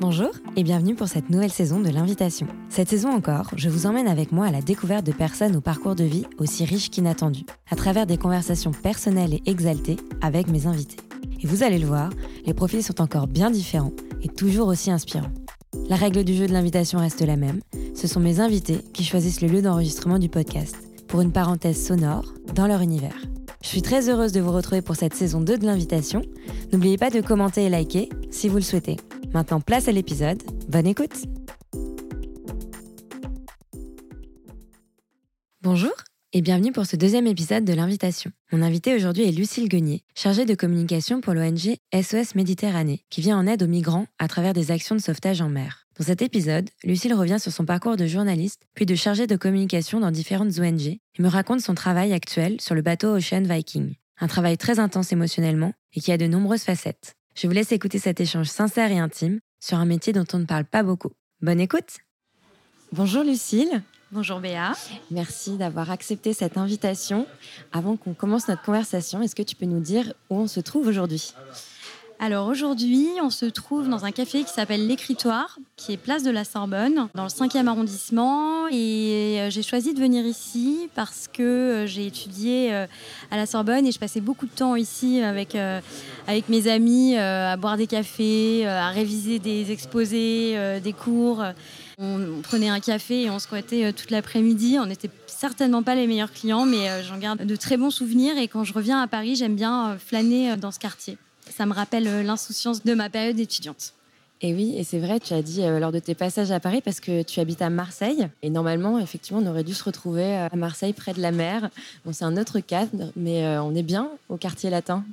Bonjour et bienvenue pour cette nouvelle saison de l'invitation. Cette saison encore, je vous emmène avec moi à la découverte de personnes au parcours de vie aussi riche qu'inattendu, à travers des conversations personnelles et exaltées avec mes invités. Et vous allez le voir, les profils sont encore bien différents et toujours aussi inspirants. La règle du jeu de l'invitation reste la même, ce sont mes invités qui choisissent le lieu d'enregistrement du podcast, pour une parenthèse sonore dans leur univers. Je suis très heureuse de vous retrouver pour cette saison 2 de l'invitation. N'oubliez pas de commenter et liker si vous le souhaitez. Maintenant, place à l'épisode. Bonne écoute Bonjour et bienvenue pour ce deuxième épisode de l'invitation. Mon invité aujourd'hui est Lucille Guenier, chargée de communication pour l'ONG SOS Méditerranée, qui vient en aide aux migrants à travers des actions de sauvetage en mer. Dans cet épisode, Lucille revient sur son parcours de journaliste, puis de chargée de communication dans différentes ONG, et me raconte son travail actuel sur le bateau Ocean Viking. Un travail très intense émotionnellement et qui a de nombreuses facettes. Je vous laisse écouter cet échange sincère et intime sur un métier dont on ne parle pas beaucoup. Bonne écoute Bonjour Lucille Bonjour Béa. Merci d'avoir accepté cette invitation. Avant qu'on commence notre conversation, est-ce que tu peux nous dire où on se trouve aujourd'hui? Alors aujourd'hui, on se trouve dans un café qui s'appelle L'Écritoire, qui est place de la Sorbonne, dans le 5e arrondissement. Et euh, j'ai choisi de venir ici parce que euh, j'ai étudié euh, à la Sorbonne et je passais beaucoup de temps ici avec, avec mes amis à boire des cafés, à réviser des exposés, des cours. On prenait un café et on squattait toute l'après-midi. On n'était certainement pas les meilleurs clients, mais j'en garde de très bons souvenirs. Et quand je reviens à Paris, j'aime bien flâner dans ce quartier. Ça me rappelle euh, l'insouciance de ma période étudiante. Et oui, et c'est vrai, tu as dit euh, lors de tes passages à Paris, parce que tu habites à Marseille, et normalement, effectivement, on aurait dû se retrouver euh, à Marseille, près de la mer. Bon, c'est un autre cadre, mais on est bien au quartier latin?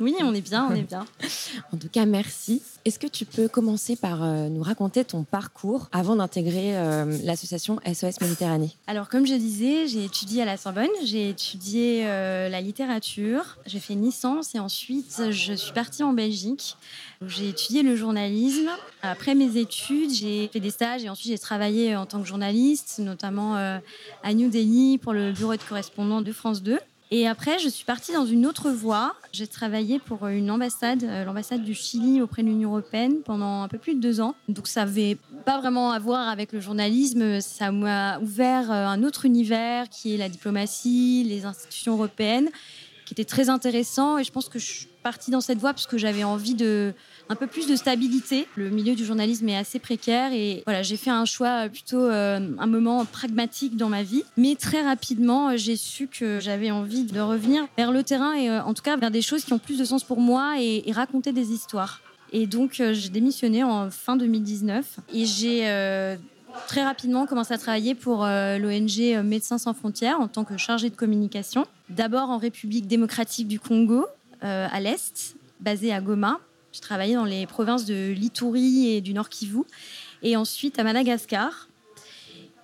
Oui, on est bien, on est bien. en tout cas, merci. Est-ce que tu peux commencer par euh, nous raconter ton parcours avant d'intégrer euh, l'association SOS Méditerranée? Alors, comme je disais, j'ai étudié à la Sorbonne, j'ai étudié euh, la littérature, j'ai fait une licence et ensuite je suis partie en Belgique. J'ai étudié le journalisme. Après mes études, j'ai fait des stages et ensuite j'ai travaillé en tant que journaliste, notamment à New Delhi pour le bureau de correspondant de France 2. Et après, je suis partie dans une autre voie. J'ai travaillé pour une ambassade, euh, l'ambassade du Chili auprès de l'Union européenne pendant un peu plus de deux ans. Donc ça n'avait pas vraiment à voir avec le journalisme. Ça m'a ouvert euh, un autre univers qui est la diplomatie, les institutions européennes, qui était très intéressant. Et je pense que je suis partie dans cette voie parce que j'avais envie de un peu plus de stabilité. Le milieu du journalisme est assez précaire et voilà, j'ai fait un choix plutôt euh, un moment pragmatique dans ma vie. Mais très rapidement, j'ai su que j'avais envie de revenir vers le terrain et euh, en tout cas vers des choses qui ont plus de sens pour moi et, raconter des histoires. Et donc, euh, j'ai démissionné en fin 2019 et j'ai très rapidement commencé à travailler pour l'ONG Médecins sans frontières en tant que chargée de communication. D'abord en République démocratique du Congo, à l'Est, basée à Goma, j'ai travaillé dans les provinces de l'Itourie et du Nord Kivu, et ensuite à Madagascar.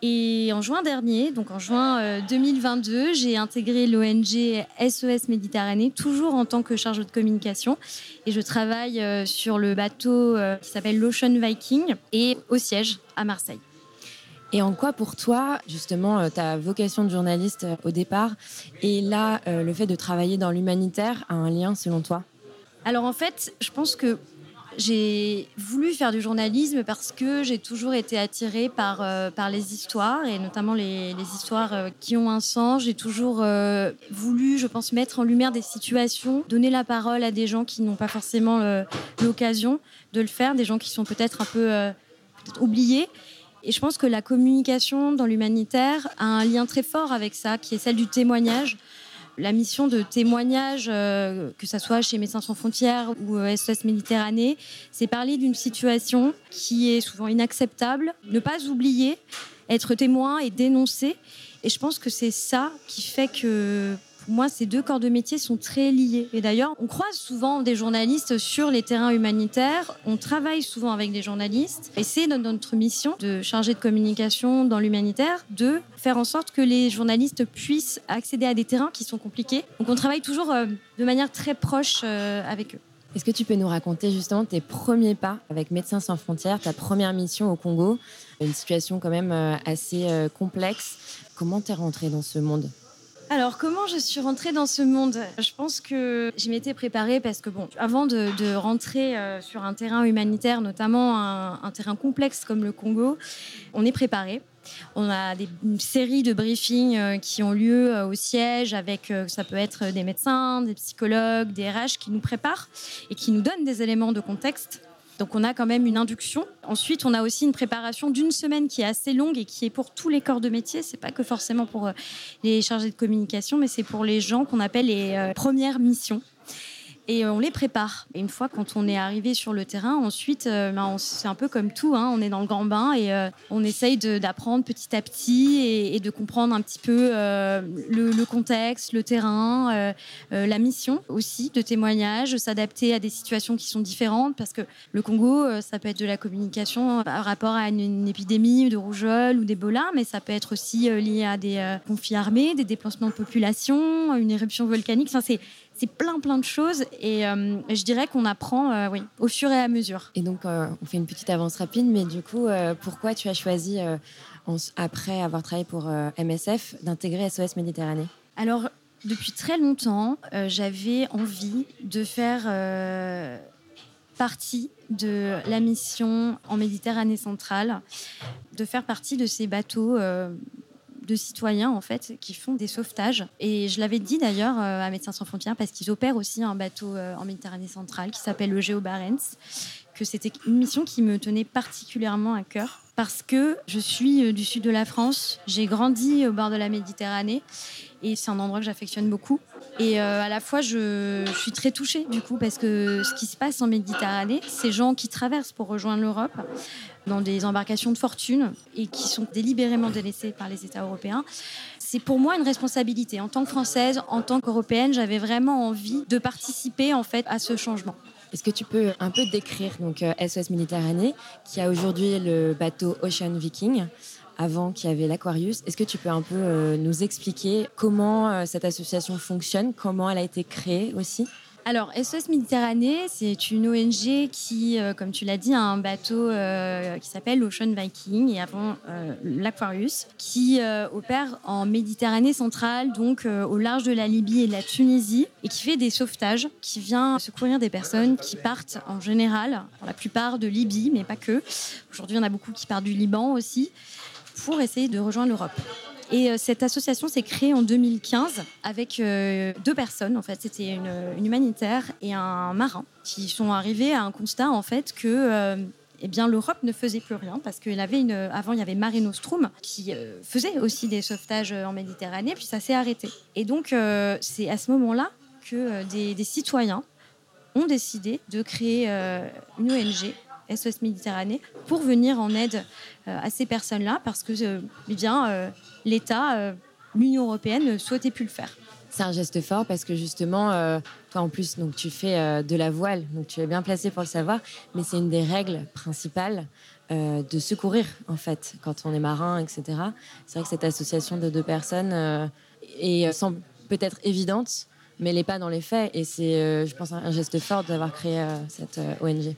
Et en juin dernier, donc en juin 2022, euh, j'ai intégré l'ONG SOS Méditerranée, toujours en tant que charge de communication. Et je travaille euh, sur le bateau euh, qui s'appelle l'Ocean Viking et au siège à Marseille. Et en quoi pour toi, justement, ta vocation de journaliste au départ et là, le fait de travailler dans l'humanitaire a un lien selon toi? Alors en fait, je pense que j'ai voulu faire du journalisme parce que j'ai toujours été attirée par, euh, par les histoires et notamment les, histoires euh, qui ont un sens. J'ai toujours euh, voulu, je pense, mettre en lumière des situations, donner la parole à des gens qui n'ont pas forcément l'occasion de le faire, des gens qui sont peut-être un peu oubliés. Et je pense que la communication dans l'humanitaire a un lien très fort avec ça, qui est celle du témoignage. La mission de témoignage, euh, que ce soit chez Médecins sans frontières ou SOS euh, Méditerranée, c'est parler d'une situation qui est souvent inacceptable, ne pas oublier, être témoin et dénoncer. Et je pense que c'est ça qui fait que moi, ces deux corps de métier sont très liés. Et d'ailleurs, on croise souvent des journalistes sur les terrains humanitaires. On travaille souvent avec des journalistes. Et c'est notre mission de charger de communication dans l'humanitaire de faire en sorte que les journalistes puissent accéder à des terrains qui sont compliqués. Donc on travaille toujours euh, de manière très proche euh, avec eux. Est-ce que tu peux nous raconter justement tes premiers pas avec Médecins sans frontières, ta première mission au Congo? Une situation quand même euh, assez complexe. Comment t'es rentrée dans ce monde? Alors, comment je suis rentrée dans ce monde? Je pense que je m'étais préparée parce que, bon, avant de, rentrer euh, sur un terrain humanitaire, notamment un, terrain complexe comme le Congo, on est préparé. On a des, une série de briefings euh, qui ont lieu euh, au siège avec, ça peut être des médecins, des psychologues, des RH qui nous préparent et qui nous donnent des éléments de contexte donc on a quand même une induction. Ensuite, on a aussi une préparation d'une semaine qui est assez longue et qui est pour tous les corps de métier. C'est pas que forcément pour euh, les chargés de communication, mais c'est pour les gens qu'on appelle les euh, premières missions et on les prépare. Et une fois quand on est arrivé sur le terrain, ensuite, euh, ben, c'est un peu comme tout, hein, on est dans le grand bain et euh, on essaye d'apprendre petit à petit et, de comprendre un petit peu euh, le, contexte, le terrain, la mission aussi de témoignage, s'adapter à des situations qui sont différentes parce que le Congo, ça peut être de la communication par rapport à une, épidémie de rougeole ou d'Ebola, mais ça peut être aussi lié à des conflits armés, des déplacements de population, une éruption volcanique. Enfin, c'est c'est plein plein de choses et euh, je dirais qu'on apprend euh, oui, au fur et à mesure. Et donc euh, on fait une petite avance rapide, mais du coup pourquoi tu as choisi après avoir travaillé pour MSF d'intégrer SOS Méditerranée? Alors depuis très longtemps j'avais envie de faire partie de la mission en Méditerranée centrale, de faire partie de ces bateaux de citoyens en fait qui font des sauvetages. Et je l'avais dit d'ailleurs euh, à Médecins sans frontières parce qu'ils opèrent aussi un bateau euh, en Méditerranée centrale qui s'appelle le Géo Barents, que c'était une mission qui me tenait particulièrement à cœur parce que je suis euh, du sud de la France, j'ai grandi au bord de la Méditerranée et c'est un endroit que j'affectionne beaucoup. Et à la fois, je, suis très touchée du coup parce que ce qui se passe en Méditerranée, ces gens qui traversent pour rejoindre l'Europe, dans des embarcations de fortune et qui sont délibérément délaissées par les États européens. C'est pour moi une responsabilité. En tant que Française, en tant qu'Européenne, j'avais vraiment envie de participer en fait à ce changement. Est-ce que tu peux un peu décrire donc SOS euh, Méditerranée, qui a aujourd'hui le bateau Ocean Viking avant qu'il y avait l'Aquarius. Est-ce que tu peux un peu euh, nous expliquer comment euh, cette association fonctionne, comment elle a été créée aussi? Alors, SOS Méditerranée, c'est une ONG qui, euh, comme tu l'as dit, a un bateau qui s'appelle Ocean Viking et avant l'Aquarius, qui opère en Méditerranée centrale, donc au large de la Libye et de la Tunisie, et qui fait des sauvetages, qui vient secourir des personnes qui partent en général, pour la plupart de Libye, mais pas que. Aujourd'hui, en a beaucoup qui partent du Liban aussi, pour essayer de rejoindre l'Europe. Et euh, cette association s'est créée en 2015 avec euh, deux personnes. En fait, c'était une, humanitaire et un marin qui sont arrivés à un constat en fait que euh, eh bien l'Europe ne faisait plus rien parce qu'il avait une avant il y avait Mare Nostrum qui faisait aussi des sauvetages en Méditerranée puis ça s'est arrêté. Et donc c'est à ce moment-là que des, des, citoyens ont décidé de créer une ONG SOS Méditerranée pour venir en aide à ces personnes-là parce que eh bien l'État, euh, l'Union européenne ne souhaitait plus le faire. C'est un geste fort parce que justement, euh, toi en plus, donc tu fais euh, de la voile, donc tu es bien placé pour le savoir, mais c'est une des règles principales de secourir en fait quand on est marin, etc. C'est vrai que cette association de deux personnes est sans peut-être évidente, mais elle n'est pas dans les faits et c'est, je pense, un geste fort d'avoir créé cette ONG.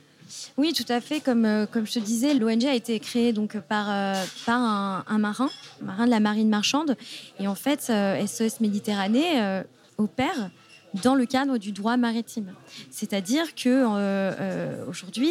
Oui, tout à fait. Comme, euh, comme je te disais, l'ONG a été créée donc par, euh, par un, marin, un marin de la marine marchande. Et en fait, SOS euh, Méditerranée opère dans le cadre du droit maritime. C'est-à-dire que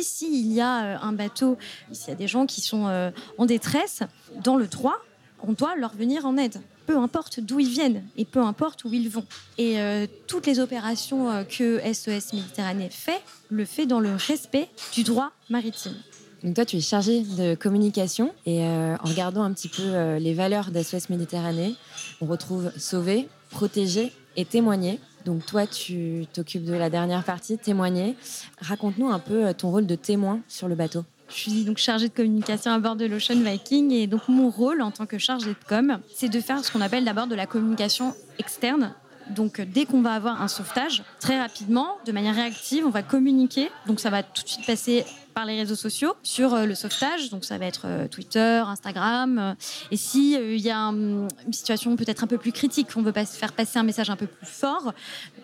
s'il y a un bateau, s'il y a des gens qui sont en détresse, dans le droit, on doit leur venir en aide peu importe d'où ils viennent et peu importe où ils vont. Et euh, toutes les opérations euh, que SOS Méditerranée fait, le fait dans le respect du droit maritime. Donc toi, tu es chargé de communication et euh, en regardant un petit peu les valeurs d'SOS Méditerranée, on retrouve sauver, protéger et témoigner. Donc toi, tu t'occupes de la dernière partie, témoigner. Raconte-nous un peu ton rôle de témoin sur le bateau. Je suis donc chargée de communication à bord de l'Ocean Viking et donc mon rôle en tant que chargée de com, c'est de faire ce qu'on appelle d'abord de la communication externe. Donc dès qu'on va avoir un sauvetage, très rapidement, de manière réactive, on va communiquer. Donc ça va tout de suite passer par les réseaux sociaux sur euh, le sauvetage. Donc ça va être euh, Twitter, Instagram. Euh, et si il y a une situation peut-être un peu plus critique, on veut pas faire passer un message un peu plus fort,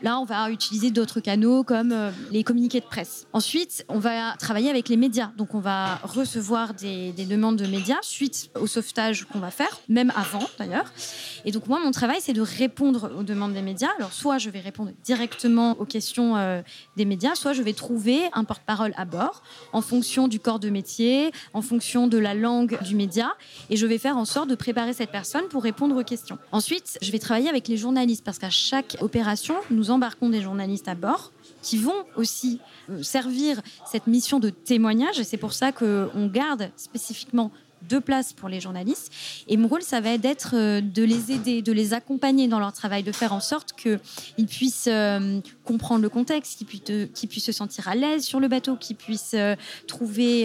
là on va utiliser d'autres canaux comme les communiqués de presse. Ensuite, on va travailler avec les médias. Donc on va recevoir des, des demandes de médias suite au sauvetage qu'on va faire, même avant d'ailleurs. Et donc moi mon travail c'est de répondre aux demandes des médias. Alors soit je vais répondre directement aux questions des médias, soit je vais trouver un porte-parole à bord en fonction du corps de métier, en fonction de la langue du média. Et je vais faire en sorte de préparer cette personne pour répondre aux questions. Ensuite, je vais travailler avec les journalistes parce qu'à chaque opération, nous embarquons des journalistes à bord qui vont aussi euh, servir cette mission de témoignage. Et c'est pour ça qu'on garde spécifiquement deux places pour les journalistes. Et mon rôle, ça va être euh, de les aider, de les accompagner dans leur travail, de faire en sorte qu'ils puissent euh, comprendre le contexte, qu'ils puissent, qu'ils puissent se sentir à l'aise sur le bateau, qu'ils puissent euh, trouver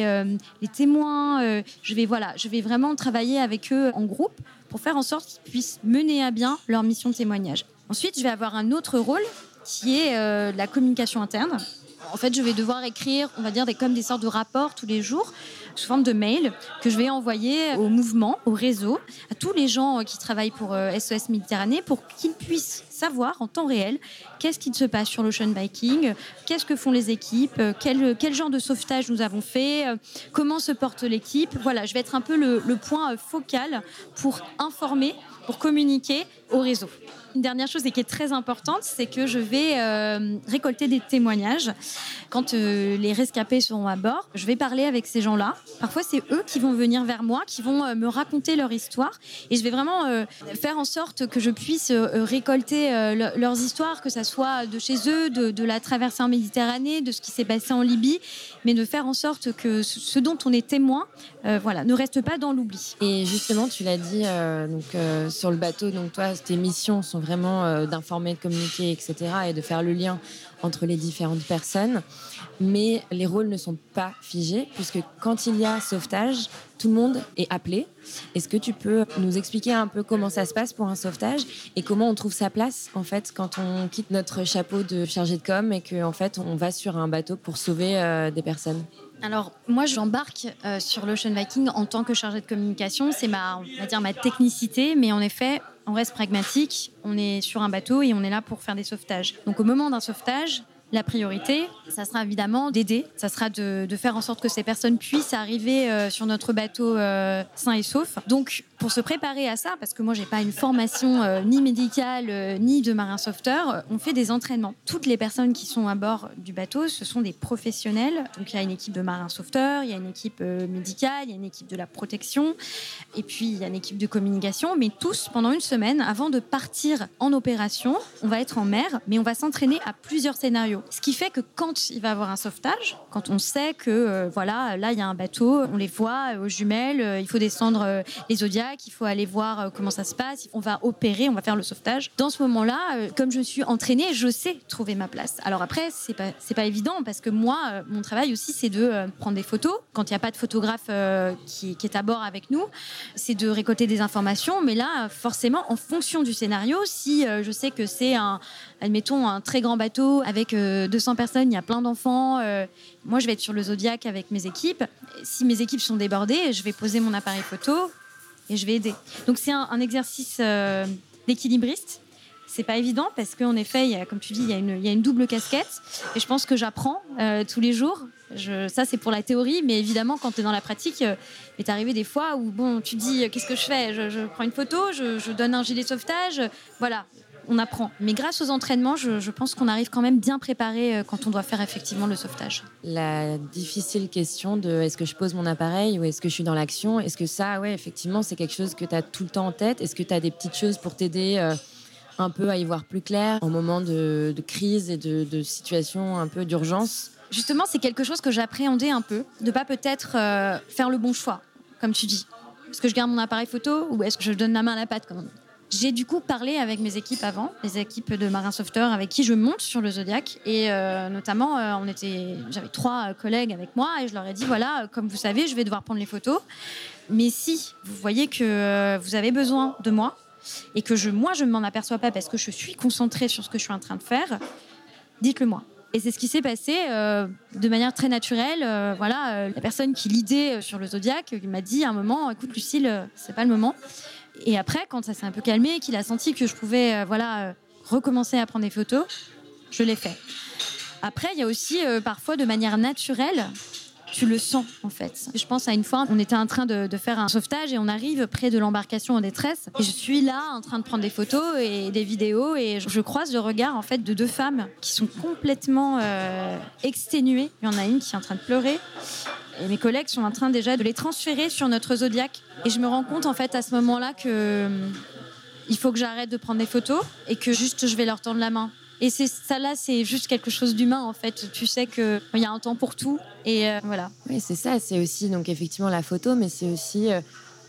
les témoins. je vais voilà, je vais vraiment travailler avec eux en groupe pour faire en sorte qu'ils puissent mener à bien leur mission de témoignage. Ensuite, je vais avoir un autre rôle qui est la communication interne. En fait, je vais devoir écrire, on va dire, des, comme des sortes de rapports tous les jours sous forme de mail que je vais envoyer au mouvement, au réseau, à tous les gens euh, qui travaillent pour SOS euh, Méditerranée pour qu'ils puissent savoir en temps réel qu'est-ce qui se passe sur l'ocean biking, qu'est-ce que font les équipes, euh, quel, quel, genre de sauvetage nous avons fait, comment se porte l'équipe. Voilà, je vais être un peu le point focal pour informer, pour communiquer au réseau. Une dernière chose et qui est très importante, c'est que je vais euh, récolter des témoignages. Quand euh, les rescapés seront à bord, je vais parler avec ces gens-là. Parfois, c'est eux qui vont venir vers moi, qui vont euh, me raconter leur histoire. Et je vais vraiment faire en sorte que je puisse récolter leurs histoires, que ce soit de chez eux, de, de, la traversée en Méditerranée, de ce qui s'est passé en Libye, mais de faire en sorte que ce dont on est témoin voilà, ne reste pas dans l'oubli. Et justement, tu l'as dit donc, sur le bateau, donc toi, tes missions sont vraiment euh, d'informer, de communiquer, etc. et de faire le lien entre les différentes personnes. Mais les rôles ne sont pas figés puisque quand il y a sauvetage, tout le monde est appelé. Est-ce que tu peux nous expliquer un peu comment ça se passe pour un sauvetage et comment on trouve sa place en fait quand on quitte notre chapeau de chargé de com et qu'en en fait on va sur un bateau pour sauver euh, des personnes? Alors moi j'embarque euh, sur l'Ocean Viking en tant que chargé de communication, c'est ma, on va dire ma technicité, mais en effet on reste pragmatique, on est sur un bateau et on est là pour faire des sauvetages. Donc au moment d'un sauvetage, la priorité, ça sera évidemment d'aider, ça sera de, faire en sorte que ces personnes puissent arriver euh, sur notre bateau euh, sain et sauf. Pour se préparer à ça, parce que moi, j'ai pas une formation euh, ni médicale ni de marin sauveteur, on fait des entraînements. Toutes les personnes qui sont à bord du bateau, ce sont des professionnels. Donc, il y a une équipe de marins sauveteurs, il y a une équipe médicale, il y a une équipe de la protection, et puis il y a une équipe de communication. Mais tous, pendant une semaine, avant de partir en opération, on va être en mer, mais on va s'entraîner à plusieurs scénarios. Ce qui fait que quand il va y avoir un sauvetage, quand on sait que euh, voilà, là il y a un bateau, on les voit euh, aux jumelles, euh, il faut descendre les zodiacs, il faut aller voir comment ça se passe, on va opérer, on va faire le sauvetage. Dans ce moment-là, comme je suis entraînée, je sais trouver ma place. Alors après, c'est pas c'est pas évident parce que moi, mon travail aussi, c'est de prendre des photos. Quand il n'y a pas de photographe qui, qui, est à bord avec nous, c'est de récolter des informations. Mais là, forcément, en fonction du scénario, si je sais que c'est un, admettons, un très grand bateau avec 200 personnes, il y a plein d'enfants. Euh, moi, je vais être sur le Zodiac avec mes équipes. Si mes équipes sont débordées, je vais poser mon appareil photo et je vais aider. Donc, c'est un, exercice euh, d'équilibriste. C'est pas évident parce qu'en effet, il comme tu dis, il y, a une, une, double casquette. Et je pense que j'apprends euh, tous les jours. Ça, c'est pour la théorie, mais évidemment, quand tu es dans la pratique, il est arrivé des fois où bon, tu dis qu'est-ce que je fais? Je, prends une photo, je, donne un gilet sauvetage. Voilà, on apprend. Mais grâce aux entraînements, je, pense qu'on arrive quand même bien préparé euh, quand on doit faire effectivement le sauvetage. La difficile question de est-ce que je pose mon appareil ou est-ce que je suis dans l'action Est-ce que ça, ouais, effectivement, c'est quelque chose que tu as tout le temps en tête Est-ce que tu as des petites choses pour t'aider euh, un peu à y voir plus clair en moment de, crise et de, situation un peu d'urgence? Justement, c'est quelque chose que j'appréhendais un peu, de pas peut-être euh, faire le bon choix, comme tu dis. Est-ce que je garde mon appareil photo ou est-ce que je donne la main à la même j'ai du coup parlé avec mes équipes avant, les équipes de marins sauveteurs avec qui je monte sur le Zodiac. Et euh, notamment, euh, j'avais trois collègues avec moi et je leur ai dit voilà, comme vous savez, je vais devoir prendre les photos. Mais si vous voyez que euh, vous avez besoin de moi et que moi, je ne m'en aperçois pas parce que je suis concentrée sur ce que je suis en train de faire, dites-le moi. Et c'est ce qui s'est passé de manière très naturelle. voilà, la personne qui lidait sur le zodiaque m'a dit à un moment, écoute Lucille, c'est pas le moment. Et après, quand ça s'est un peu calmé, qu'il a senti que je pouvais, voilà, recommencer à prendre des photos, je l'ai fait. Après, il y a aussi parfois de manière naturelle tu le sens en fait. Je pense à une fois, on était en train de, faire un sauvetage et on arrive près de l'embarcation en détresse. Et je suis là en train de prendre des photos et des vidéos et je, croise le regard en fait de deux femmes qui sont complètement euh, exténuées. Il y en a une qui est en train de pleurer. Et mes collègues sont en train déjà de les transférer sur notre zodiaque. Et je me rends compte en fait à ce moment-là que hum, il faut que j'arrête de prendre des photos et que juste je vais leur tendre la main. Et c'est ça là, c'est juste quelque chose d'humain en fait. Tu sais qu'il y a un temps pour tout et euh, voilà. Oui, c'est ça. C'est aussi donc effectivement la photo, mais c'est aussi euh,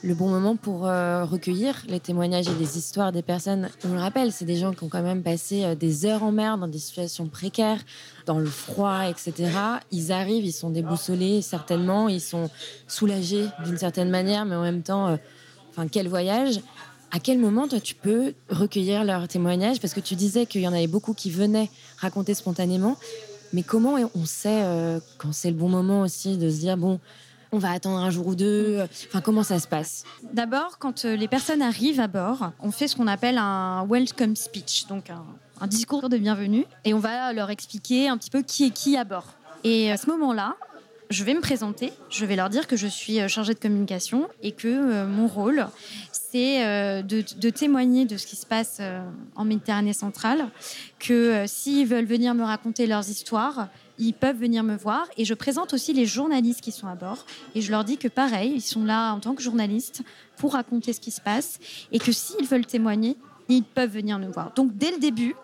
le bon moment pour euh, recueillir les témoignages et les histoires des personnes. On le rappelle, c'est des gens qui ont quand même passé des heures en mer dans des situations précaires, dans le froid, etc. Ils arrivent, ils sont déboussolés certainement, ils sont soulagés d'une certaine manière, mais en même temps, enfin quel voyage. À quel moment, tu peux recueillir leurs témoignages? Parce que tu disais qu'il y en avait beaucoup qui venaient raconter spontanément. Mais comment on sait euh, quand c'est le bon moment aussi de se dire, bon, on va attendre un jour ou deux Enfin, comment ça se passe? D'abord, quand euh, les personnes arrivent à bord, on fait ce qu'on appelle un welcome speech, donc un, un discours de bienvenue, et on va leur expliquer un petit peu qui est qui à bord. Et à ce moment-là, je vais me présenter, je vais leur dire que je suis euh, chargée de communication et que mon rôle, c'est euh, de, témoigner de ce qui se passe euh, en Méditerranée centrale, que euh, s'ils veulent venir me raconter leurs histoires, ils peuvent venir me voir. Et je présente aussi les journalistes qui sont à bord. Et je leur dis que pareil, ils sont là en tant que journalistes pour raconter ce qui se passe. Et que s'ils veulent témoigner, ils peuvent venir nous voir. Donc dès le début,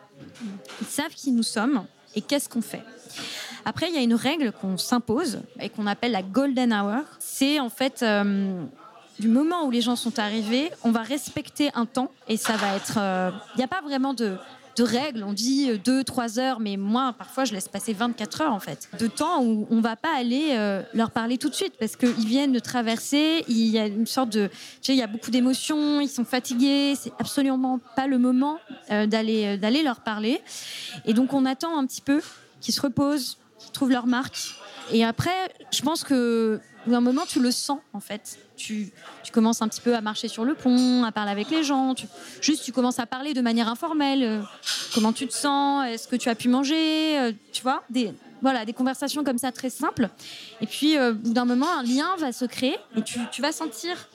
ils savent qui nous sommes et qu'est-ce qu'on fait? Après, il y a une règle qu'on s'impose et qu'on appelle la golden hour. C'est en fait du moment où les gens sont arrivés, on va respecter un temps et ça va être. Il euh, n'y a pas vraiment de, règles. On dit 2-3 euh, heures, mais moi, parfois, je laisse passer 24 heures en fait. De temps où on va pas aller euh, leur parler tout de suite parce qu'ils viennent de traverser. Il y a une sorte de. Tu sais, il y a beaucoup d'émotions, ils sont fatigués. C'est absolument pas le moment d'aller d'aller leur parler. Et donc, on attend un petit peu qu'ils se reposent, qu'ils trouvent leur marque. Et après, je pense que un moment, tu le sens en fait tu, commences un petit peu à marcher sur le pont, à parler avec les gens. juste, tu commences à parler de manière informelle. Euh, comment tu te sens Est-ce que tu as pu manger euh, Tu vois des, voilà, des conversations comme ça très simples. Et puis, euh, au bout d'un moment, un lien va se créer et tu, vas sentir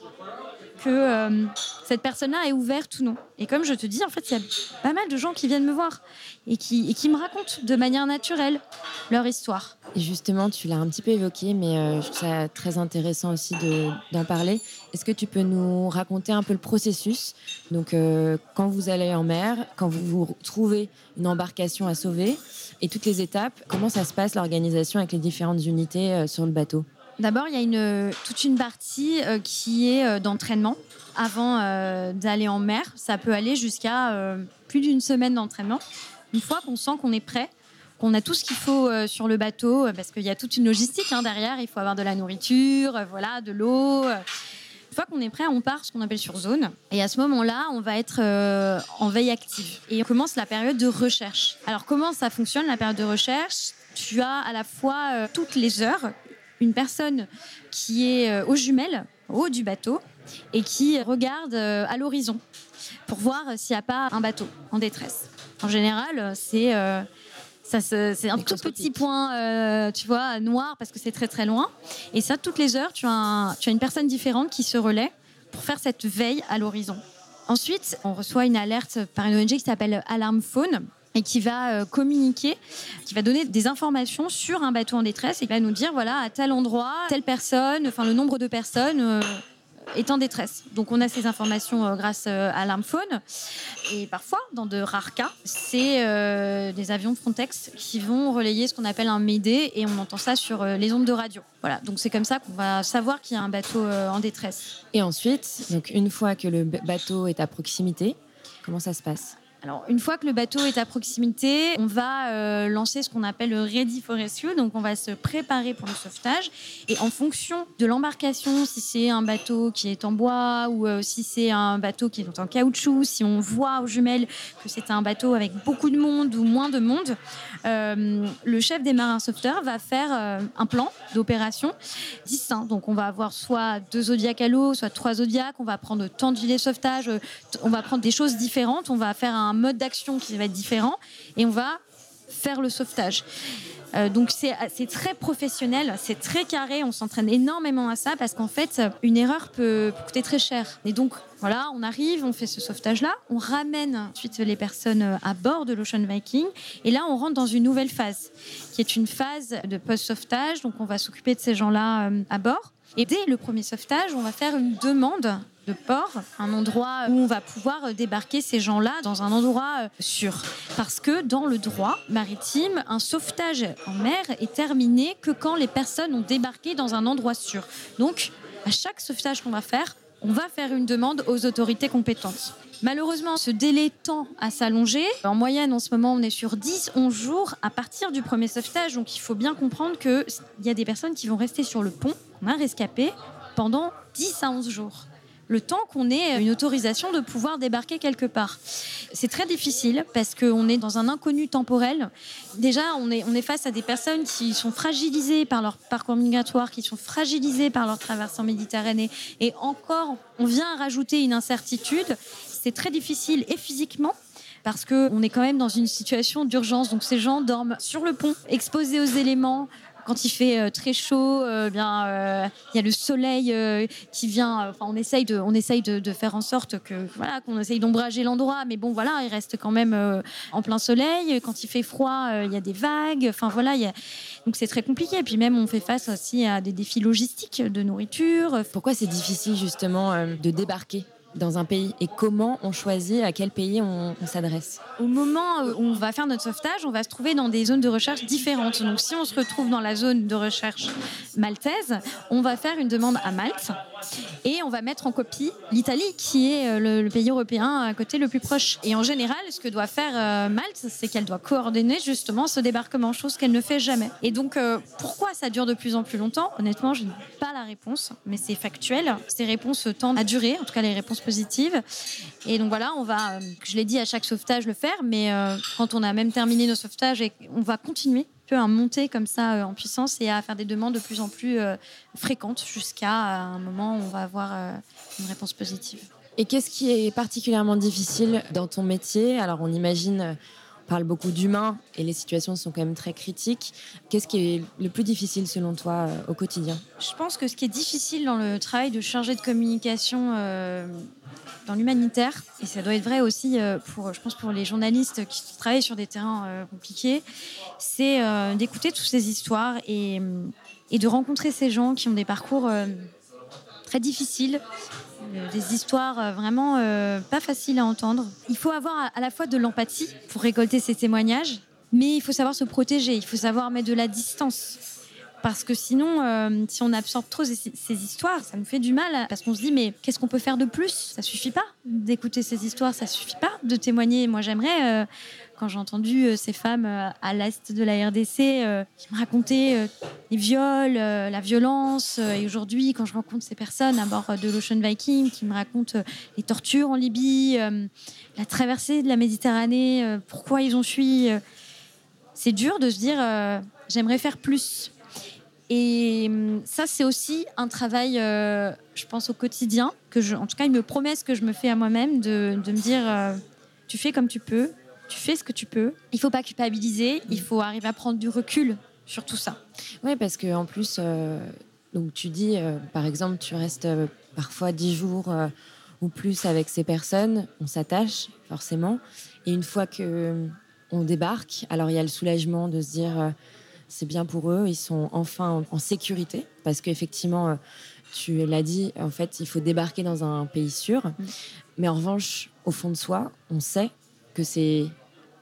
que cette personne-là est ouverte ou non. Et comme je te dis, en fait, il y a pas mal de gens qui viennent me voir et qui me racontent de manière naturelle leur histoire. Justement, tu l'as un petit peu évoqué, mais euh, je trouve ça très intéressant aussi d'en parler. Est-ce que tu peux nous raconter un peu le processus? Donc, euh, quand vous allez en mer, quand vous, vous trouvez une embarcation à sauver, et toutes les étapes, comment ça se passe l'organisation avec les différentes unités euh, sur le bateau? D'abord, il y a une, toute une partie qui est d'entraînement avant d'aller en mer. Ça peut aller jusqu'à plus d'une semaine d'entraînement. Une fois qu'on sent qu'on est prêt, qu'on a tout ce qu'il faut euh, sur le bateau, euh, parce qu'il y a toute une logistique hein, derrière. Il faut avoir de la nourriture, euh, voilà, de l'eau. Une fois qu'on est prêt, on part ce qu'on appelle sur zone. Et à ce moment-là, on va être en veille active. Et on commence la période de recherche. Alors comment ça fonctionne la période de recherche? Tu as à la fois toutes les heures une personne qui est aux jumelles, au haut du bateau, et qui regarde à l'horizon pour voir s'il n'y a pas un bateau en détresse. En général, c'est c'est un tout petit point, euh, tu vois, noir parce que c'est très très loin. Et ça, toutes les heures, tu as, tu as une personne différente qui se relaie pour faire cette veille à l'horizon. Ensuite, on reçoit une alerte par une ONG qui s'appelle Alarm Phone et qui va euh, communiquer, qui va donner des informations sur un bateau en détresse et qui va nous dire voilà à tel endroit, telle personne, enfin le nombre de personnes. Euh, est en détresse. Donc on a ces informations euh, grâce euh, à l'armphone. Et parfois, dans de rares cas, c'est euh, des avions Frontex qui vont relayer ce qu'on appelle un Mayday et on entend ça sur les ondes de radio. Voilà, donc c'est comme ça qu'on va savoir qu'il y a un bateau en détresse. Et ensuite, donc une fois que le bateau est à proximité, comment ça se passe? Alors, une fois que le bateau est à proximité, on va euh, lancer ce qu'on appelle le Ready for Rescue. Donc, on va se préparer pour le sauvetage. Et en fonction de l'embarcation, si c'est un bateau qui est en bois ou euh, si c'est un bateau qui est en caoutchouc, si on voit aux jumelles que c'est un bateau avec beaucoup de monde ou moins de monde, euh, le chef des marins sauveteurs va faire un plan d'opération distinct. Donc, on va avoir soit deux zodiacs à l'eau, soit trois zodiacs. On va prendre tant de gilets sauvetage. On va prendre des choses différentes. On va faire un un mode d'action qui va être différent et on va faire le sauvetage. Euh, donc c'est très professionnel, c'est très carré, on s'entraîne énormément à ça parce qu'en fait, une erreur peut, coûter très cher. Et donc voilà, on arrive, on fait ce sauvetage-là, on ramène ensuite les personnes à bord de l'Ocean Viking et là on rentre dans une nouvelle phase qui est une phase de post-sauvetage. Donc on va s'occuper de ces gens-là euh, à bord. Et dès le premier sauvetage, on va faire une demande de port, un endroit où on va pouvoir débarquer ces gens-là dans un endroit euh, sûr. Parce que dans le droit maritime, un sauvetage en mer est terminé que quand les personnes ont débarqué dans un endroit sûr. Donc, à chaque sauvetage qu'on va faire, on va faire une demande aux autorités compétentes. Malheureusement, ce délai tend à s'allonger. En moyenne, en ce moment, on est sur 10-11 jours à partir du premier sauvetage. Donc, il faut bien comprendre qu'il y a des personnes qui vont rester sur le pont, qu'on a rescapé, pendant 10 à 11 jours le temps qu'on ait une autorisation de pouvoir débarquer quelque part. C'est très difficile parce qu'on est dans un inconnu temporel. Déjà, on est, on est face à des personnes qui sont fragilisées par leur parcours migratoire, qui sont fragilisées par leur traversée en Méditerranée. Et encore, on vient rajouter une incertitude. C'est très difficile et physiquement parce qu'on est quand même dans une situation d'urgence. Donc ces gens dorment sur le pont, exposés aux éléments, quand il fait euh, très chaud, euh, bien euh, il y a le soleil qui vient. Enfin, on essaye de, on essaye de, faire en sorte que voilà, qu'on essaye d'ombrager l'endroit, mais bon, voilà, il reste quand même en plein soleil. Quand il fait froid, il y a des vagues. Enfin voilà, donc c'est très compliqué. Et puis même, on fait face aussi à des défis logistiques de nourriture. Pourquoi c'est difficile justement de débarquer? Dans un pays et comment on choisit à quel pays on, s'adresse Au moment où on va faire notre sauvetage, on va se trouver dans des zones de recherche différentes. Donc si on se retrouve dans la zone de recherche maltaise, on va faire une demande à Malte et on va mettre en copie l'Italie qui est euh, le, pays européen à côté le plus proche. Et en général, ce que doit faire euh, Malte, c'est qu'elle doit coordonner justement ce débarquement, chose qu'elle ne fait jamais. Et donc euh, pourquoi ça dure de plus en plus longtemps? Honnêtement, je n'ai pas la réponse, mais c'est factuel. Ces réponses tendent à durer, en tout cas les réponses positive. Et donc voilà, on va, euh, je l'ai dit à chaque sauvetage, le faire, mais euh, quand on a même terminé nos sauvetages, on va continuer peu à monter comme ça euh, en puissance et à faire des demandes de plus en plus fréquentes jusqu'à un moment où on va avoir une réponse positive. Et qu'est-ce qui est particulièrement difficile dans ton métier? Alors on imagine parle beaucoup d'humains et les situations sont quand même très critiques. Qu'est-ce qui est le plus difficile selon toi euh, au quotidien? Je pense que ce qui est difficile dans le travail de chargé de communication euh, dans l'humanitaire, et ça doit être vrai aussi euh, pour, je pense, pour les journalistes qui travaillent sur des terrains compliqués, c'est d'écouter toutes ces histoires et, et, de rencontrer ces gens qui ont des parcours très difficiles, des histoires euh, vraiment euh, pas faciles à entendre. Il faut avoir à la fois de l'empathie pour récolter ces témoignages, mais il faut savoir se protéger, il faut savoir mettre de la distance. Parce que sinon, si on absorbe trop ces, histoires, ça nous fait du mal. Parce qu'on se dit, mais qu'est-ce qu'on peut faire de plus? Ça suffit pas d'écouter ces histoires, ça suffit pas de témoigner. Moi, j'aimerais quand j'ai entendu euh, ces femmes euh, à l'est de la RDC euh, qui me racontaient les viols, la violence, et aujourd'hui, quand je rencontre ces personnes à bord de l'Ocean Viking qui me racontent les tortures en Libye, la traversée de la Méditerranée, pourquoi ils ont fui, c'est dur de se dire j'aimerais faire plus. Et ça, c'est aussi un travail, je pense, au quotidien, que je, en tout cas, une promesse que je me fais à moi-même de, de, me dire, tu fais comme tu peux, tu fais ce que tu peux. Il faut pas culpabiliser, il faut arriver à prendre du recul sur tout ça. Oui, parce que en plus, euh, donc tu dis, euh, par exemple, tu restes euh, parfois dix jours ou plus avec ces personnes, on s'attache forcément, et une fois que on débarque, alors il y a le soulagement de se dire c'est bien pour eux, ils sont enfin en, sécurité, parce qu'effectivement, tu l'as dit, en fait, il faut débarquer dans un pays sûr. Mm. Mais en revanche, au fond de soi, on sait que c'est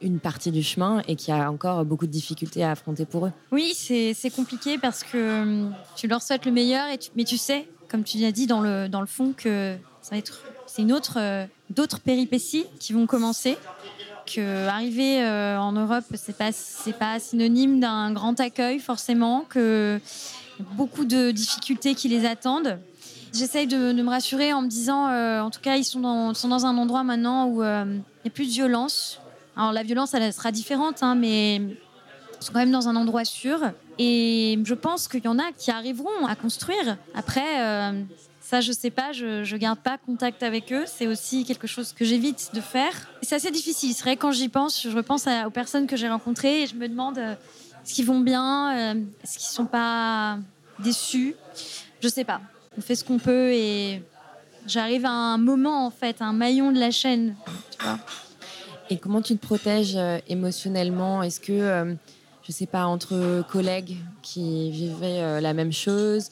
une partie du chemin et qu'il y a encore beaucoup de difficultés à affronter pour eux. Oui, c'est compliqué parce que hum, tu leur souhaites le meilleur, et mais tu sais, comme tu l'as dit dans le, dans le fond, que ça va être c'est une autre euh, d'autres péripéties qui vont commencer que arriver en Europe, c'est pas pas synonyme d'un grand accueil forcément, que beaucoup de difficultés qui les attendent. J'essaye de, me rassurer en me disant, en tout cas, ils sont dans, sont dans un endroit maintenant où il n'y a plus de violence. Alors la violence, elle sera différente, hein, mais ils sont quand même dans un endroit sûr. Et je pense qu'il y en a qui arriveront à construire. Après, euh, ça, je sais pas, je, je garde pas contact avec eux. C'est aussi quelque chose que j'évite de faire. C'est assez difficile. C'est vrai, quand j'y pense, je repense aux personnes que j'ai rencontrées et je me demande euh, est-ce qu'ils vont bien euh, Est-ce qu'ils sont pas déçus? Je sais pas. On fait ce qu'on peut et j'arrive à un moment, en fait, un maillon de la chaîne. Tu vois et comment tu te protèges émotionnellement? Est-ce que je sais pas, entre collègues qui vivaient euh, la même chose?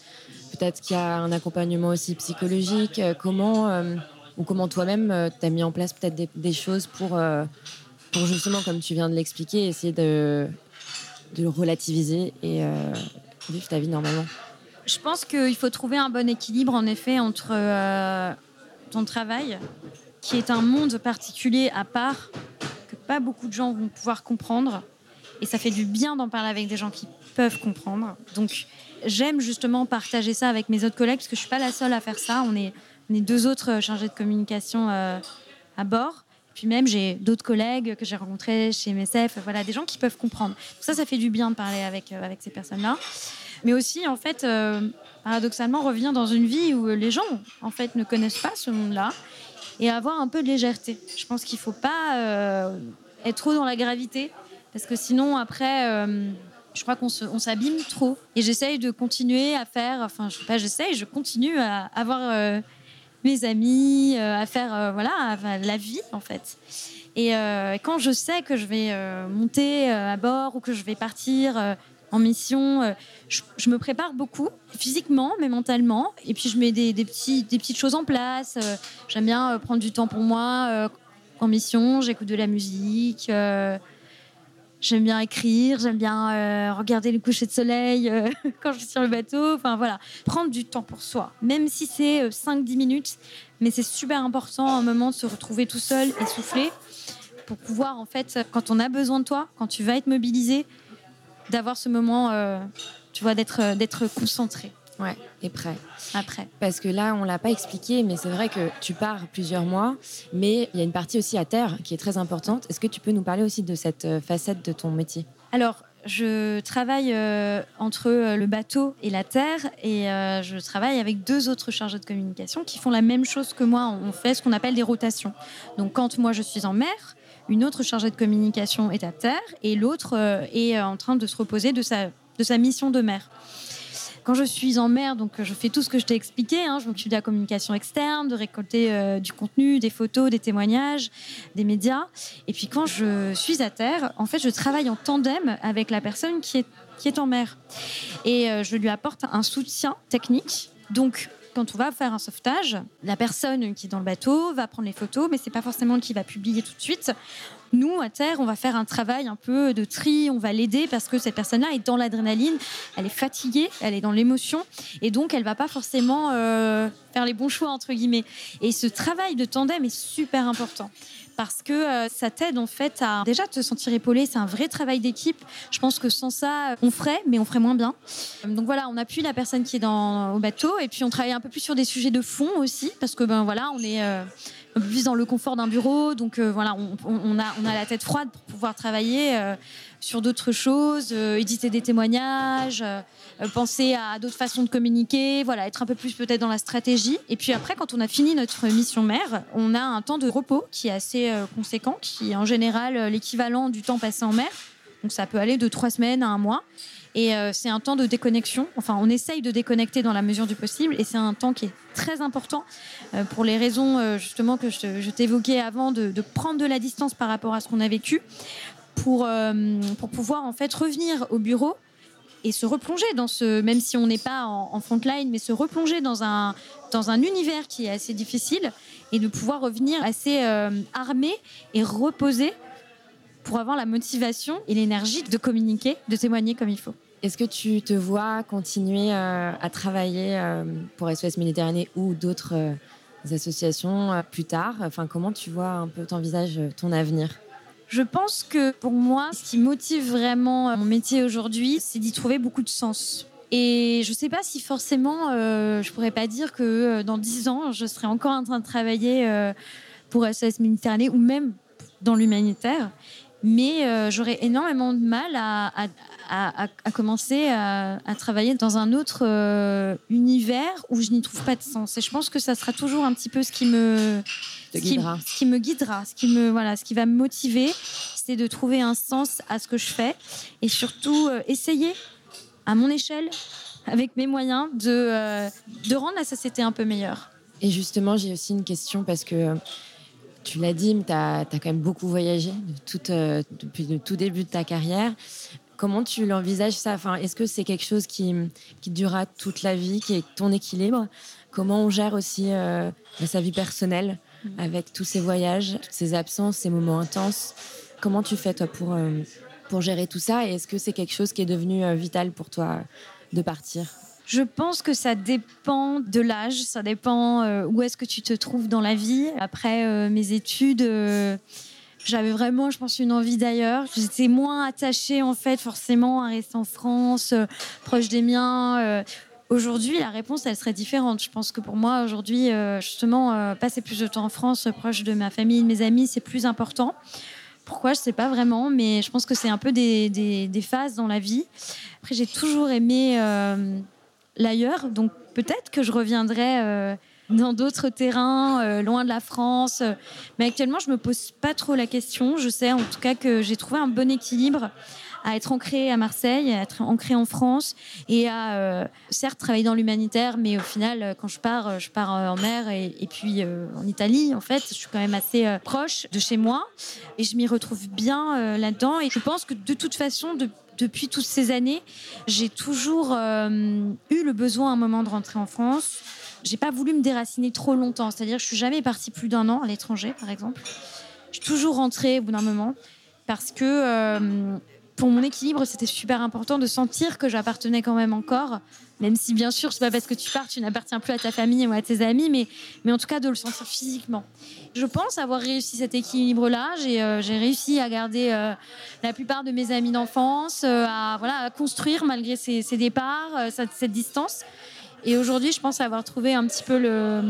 Peut-être qu'il y a un accompagnement aussi psychologique. Euh, comment, euh, ou comment toi-même, tu as mis en place peut-être des, choses pour, pour justement, comme tu viens de l'expliquer, essayer de, de relativiser et vivre ta vie normalement Je pense qu'il faut trouver un bon équilibre, en effet, entre ton travail, qui est un monde particulier à part, que pas beaucoup de gens vont pouvoir comprendre, et ça fait du bien d'en parler avec des gens qui peuvent comprendre. Donc, j'aime justement partager ça avec mes autres collègues parce que je suis pas la seule à faire ça. On est, on deux autres chargés de communication euh, à bord. Puis même, j'ai d'autres collègues que j'ai rencontrés chez MSF, voilà, des gens qui peuvent comprendre. Ça, ça fait du bien de parler avec, euh, avec ces personnes-là. Mais aussi, en fait, euh, paradoxalement, revenir dans une vie où les gens, en fait, ne connaissent pas ce monde-là et avoir un peu de légèreté. Je pense qu'il faut pas être trop dans la gravité parce que sinon, après, euh, je crois qu'on s'abîme trop. Et j'essaye de continuer à faire, enfin, je sais pas, j'essaye, je continue à avoir euh, mes amis, euh, à faire, voilà, la vie, en fait. Et quand je sais que je vais monter à bord ou que je vais partir en mission, je, me prépare beaucoup, physiquement, mais mentalement. Et puis, je mets des petites choses en place. J'aime bien prendre du temps pour moi. en mission, j'écoute de la musique. J'aime bien écrire, j'aime bien euh, regarder le coucher de soleil euh, quand je suis sur le bateau. Enfin voilà, prendre du temps pour soi, même si c'est 5-10 euh, minutes, mais c'est super important un moment de se retrouver tout seul, essoufflé, pour pouvoir en fait, quand on a besoin de toi, quand tu vas être mobilisé, d'avoir ce moment, tu vois, d'être d'être concentré. Ouais, et prêt. Après. Parce que là, on l'a pas expliqué, mais c'est vrai que tu pars plusieurs mois, mais il y a une partie aussi à terre qui est très importante. Est-ce que tu peux nous parler aussi de cette euh, facette de ton métier? Alors, je travaille euh, entre euh, le bateau et la terre et je travaille avec deux autres chargés de communication qui font la même chose que moi. On fait ce qu'on appelle des rotations. Donc quand moi je suis en mer, une autre chargée de communication est à terre et l'autre est en train de se reposer de sa, de sa mission de mer. Quand je suis en mer, donc je fais tout ce que je t'ai expliqué. Hein, je m'occupe de la communication externe, de récolter euh, du contenu, des photos, des témoignages, des médias. Et puis quand je suis à terre, en fait, je travaille en tandem avec la personne qui est, qui est en mer. Et euh, je lui apporte un soutien technique. Donc, quand on va faire un sauvetage, la personne qui est dans le bateau va prendre les photos, mais c'est pas forcément qui va publier tout de suite. Nous, à terre, on va faire un travail un peu de tri, on va l'aider parce que cette personne-là est dans l'adrénaline, elle est fatiguée, elle est dans l'émotion, et donc elle va pas forcément euh, faire les bons choix, entre guillemets. Et ce travail de tandem est super important parce que euh, ça t'aide en fait à déjà te sentir épaulé. C'est un vrai travail d'équipe. Je pense que sans ça, on ferait, mais on ferait moins bien. Donc voilà, on appuie la personne qui est dans, au bateau et puis on travaille un peu plus sur des sujets de fond aussi parce que ben voilà, on est plus dans le confort d'un bureau. Donc euh, voilà, on, a, on a la tête froide pour pouvoir travailler euh, sur d'autres choses, euh, éditer des témoignages, penser à d'autres façons de communiquer, voilà, être un peu plus peut-être dans la stratégie. Et puis après, quand on a fini notre mission mère, on a un temps de repos qui est assez conséquent, qui est en général l'équivalent du temps passé en mer. Donc ça peut aller de trois semaines à un mois. Et euh, c'est un temps de déconnexion. Enfin, on essaye de déconnecter dans la mesure du possible. Et c'est un temps qui est très important euh, pour les raisons euh, justement que je, t'évoquais avant, de, prendre de la distance par rapport à ce qu'on a vécu, pour, pour pouvoir en fait revenir au bureau et se replonger dans ce, même si on n'est pas en, en front line, mais se replonger dans un, dans un univers qui est assez difficile et de pouvoir revenir assez armé et reposé pour avoir la motivation et l'énergie de communiquer, de témoigner comme il faut. Est-ce que tu te vois continuer euh, à travailler euh, pour SOS Méditerranée ou d'autres euh, associations plus tard? Enfin, comment tu vois un peu, t'envisages ton avenir? Je pense que pour moi, ce qui motive vraiment mon métier aujourd'hui, c'est d'y trouver beaucoup de sens. Et je ne sais pas si forcément, euh, je pourrais pas dire que dans dix ans, je serai encore en train de travailler pour SOS Méditerranée ou même dans l'humanitaire. Mais euh, j'aurais énormément de mal à, à, à, à commencer à, travailler dans un autre univers où je n'y trouve pas de sens. Et je pense que ça sera toujours un petit peu ce qui me, ce qui, ce qui, me guidera, ce qui, me, voilà, ce qui va me motiver, c'est de trouver un sens à ce que je fais et surtout essayer à mon échelle, avec mes moyens, de, euh, de rendre la société un peu meilleure. Et justement, j'ai aussi une question parce que tu l'as dit, tu as, as, quand même beaucoup voyagé de euh, depuis le tout début de ta carrière. Comment tu l'envisages ça? Enfin, Est-ce que c'est quelque chose qui, qui durera toute la vie, qui est ton équilibre? Comment on gère aussi euh, sa vie personnelle mm. avec tous ces voyages, toutes ces absences, ces moments intenses? Comment tu fais toi pour, pour gérer tout ça? Et est-ce que c'est quelque chose qui est devenu euh, vital pour toi de partir? Je pense que ça dépend de l'âge, ça dépend euh, où est-ce que tu te trouves dans la vie. Après euh, mes études, j'avais vraiment, je pense, une envie d'ailleurs. J'étais moins attachée en fait forcément à rester en France, proche des miens. Aujourd'hui, la réponse, elle serait différente. Je pense que pour moi, aujourd'hui, justement, passer plus de temps en France, proche de ma famille, de mes amis, c'est plus important. Pourquoi, je ne sais pas vraiment, mais je pense que c'est un peu des, phases dans la vie. Après, j'ai toujours aimé euh, l'ailleurs, donc peut-être que je reviendrai euh, dans d'autres terrains, euh, loin de la France. Mais actuellement, je me pose pas trop la question. Je sais en tout cas que j'ai trouvé un bon équilibre à être ancré à Marseille, à être ancré en France et à euh, certes travailler dans l'humanitaire, mais au final, quand je pars, je pars en mer et, puis en Italie. En fait, je suis quand même assez proche de chez moi et je m'y retrouve bien là-dedans. Et je pense que de toute façon, depuis toutes ces années, j'ai toujours eu le besoin à un moment de rentrer en France. J'ai pas voulu me déraciner trop longtemps, c'est-à-dire que je suis jamais partie plus d'un an à l'étranger, par exemple. Je suis toujours rentrée au bout d'un moment parce que pour mon équilibre, c'était super important de sentir que j'appartenais quand même encore, même si bien sûr, c'est pas parce que tu pars, tu n'appartiens plus à ta famille ou à tes amis, mais, mais en tout cas de le sentir physiquement. Je pense avoir réussi cet équilibre-là. J'ai euh, réussi à garder euh, la plupart de mes amis d'enfance, euh, à, voilà, à construire malgré ces, ces départs, cette, cette distance. Et aujourd'hui, je pense avoir trouvé un petit peu le,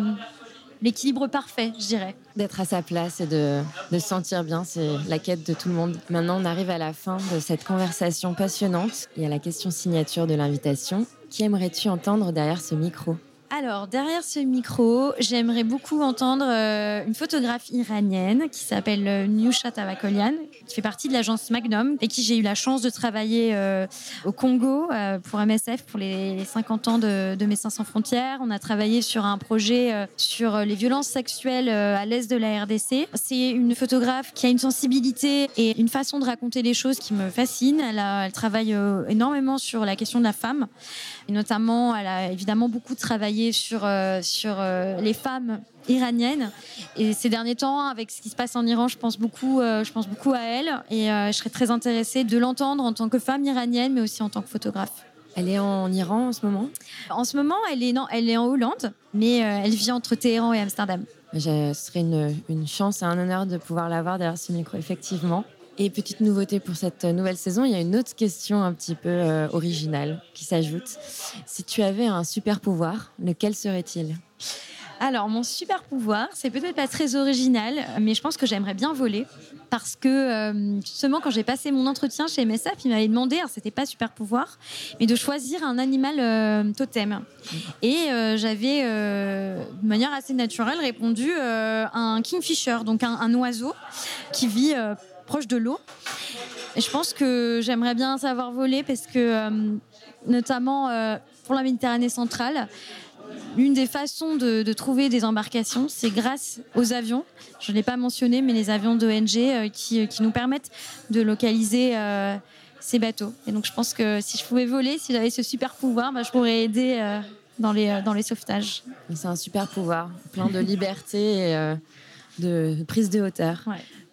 l'équilibre parfait, je dirais. D'être à sa place et de, de se sentir bien, c'est la quête de tout le monde. Maintenant, on arrive à la fin de cette conversation passionnante et à la question signature de l'invitation. Qui aimerais-tu entendre derrière ce micro? Alors, derrière ce micro, j'aimerais beaucoup entendre euh, une photographe iranienne qui s'appelle euh, Nyusha Tavakolian, qui fait partie de l'agence Magnum et qui j'ai eu la chance de travailler euh, au Congo pour MSF pour les, 50 ans de, de Médecins sans frontières. On a travaillé sur un projet sur les violences sexuelles à l'est de la RDC. C'est une photographe qui a une sensibilité et une façon de raconter les choses qui me fascine. Elle travaille énormément sur la question de la femme. Et notamment, elle a évidemment beaucoup travaillé sur, euh, sur euh, les femmes iraniennes. Et ces derniers temps, avec ce qui se passe en Iran, je pense beaucoup, euh, je pense beaucoup à elle. Et je serais très intéressée de l'entendre en tant que femme iranienne, mais aussi en tant que photographe. Elle est en Iran en ce moment? En ce moment, elle est, non, elle est en Hollande, mais elle vit entre Téhéran et Amsterdam. Ce serait une, une chance et un honneur de pouvoir la voir derrière ce micro, effectivement. Et petite nouveauté pour cette nouvelle saison, il y a une autre question un petit peu euh, originale qui s'ajoute. Si tu avais un super pouvoir, lequel serait-il? Alors, mon super pouvoir, c'est peut-être pas très original, mais je pense que j'aimerais bien voler. Parce que, euh, justement, quand j'ai passé mon entretien chez MSF, il m'avait demandé, alors c'était pas super pouvoir, mais de choisir un animal euh, totem. Et j'avais, de manière assez naturelle, répondu un kingfisher, donc un, un oiseau qui vit proche de l'eau. Et je pense que j'aimerais bien savoir voler parce que, euh, notamment euh, pour la Méditerranée centrale, une des façons de, trouver des embarcations, c'est grâce aux avions. Je ne l'ai pas mentionné, mais les avions d'ONG euh, qui, qui, nous permettent de localiser ces bateaux. Et donc je pense que si je pouvais voler, si j'avais ce super pouvoir, bah, je pourrais aider dans, les, dans les sauvetages. C'est un super pouvoir, plein de liberté et de prise de hauteur.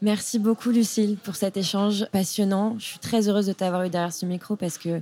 Merci beaucoup, Lucille, pour cet échange passionnant. Je suis très heureuse de t'avoir eu derrière ce micro parce que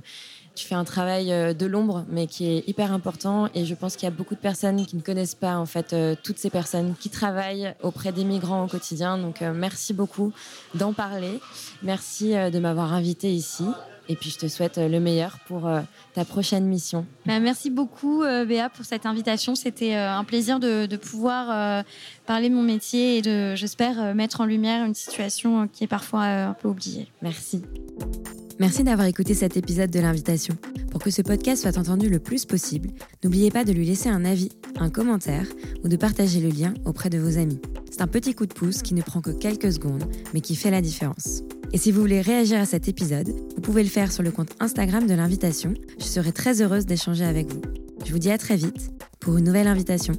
Tu fais un travail euh, de l'ombre, mais qui est hyper important. Et je pense qu'il y a beaucoup de personnes qui ne connaissent pas, en fait, euh, toutes ces personnes qui travaillent auprès des migrants au quotidien. Donc, euh, merci beaucoup d'en parler. Merci de m'avoir invité ici. Et puis, je te souhaite le meilleur pour ta prochaine mission. Bah, merci beaucoup, Béa, pour cette invitation. C'était un plaisir de, de pouvoir parler de mon métier et de, j'espère, mettre en lumière une situation qui est parfois un peu oubliée. Merci. Merci d'avoir écouté cet épisode de l'invitation. Pour que ce podcast soit entendu le plus possible, n'oubliez pas de lui laisser un avis, un commentaire ou de partager le lien auprès de vos amis. C'est un petit coup de pouce qui ne prend que quelques secondes, mais qui fait la différence. Et si vous voulez réagir à cet épisode, vous pouvez le faire sur le compte Instagram de l'invitation. Je serai très heureuse d'échanger avec vous. Je vous dis à très vite pour une nouvelle invitation.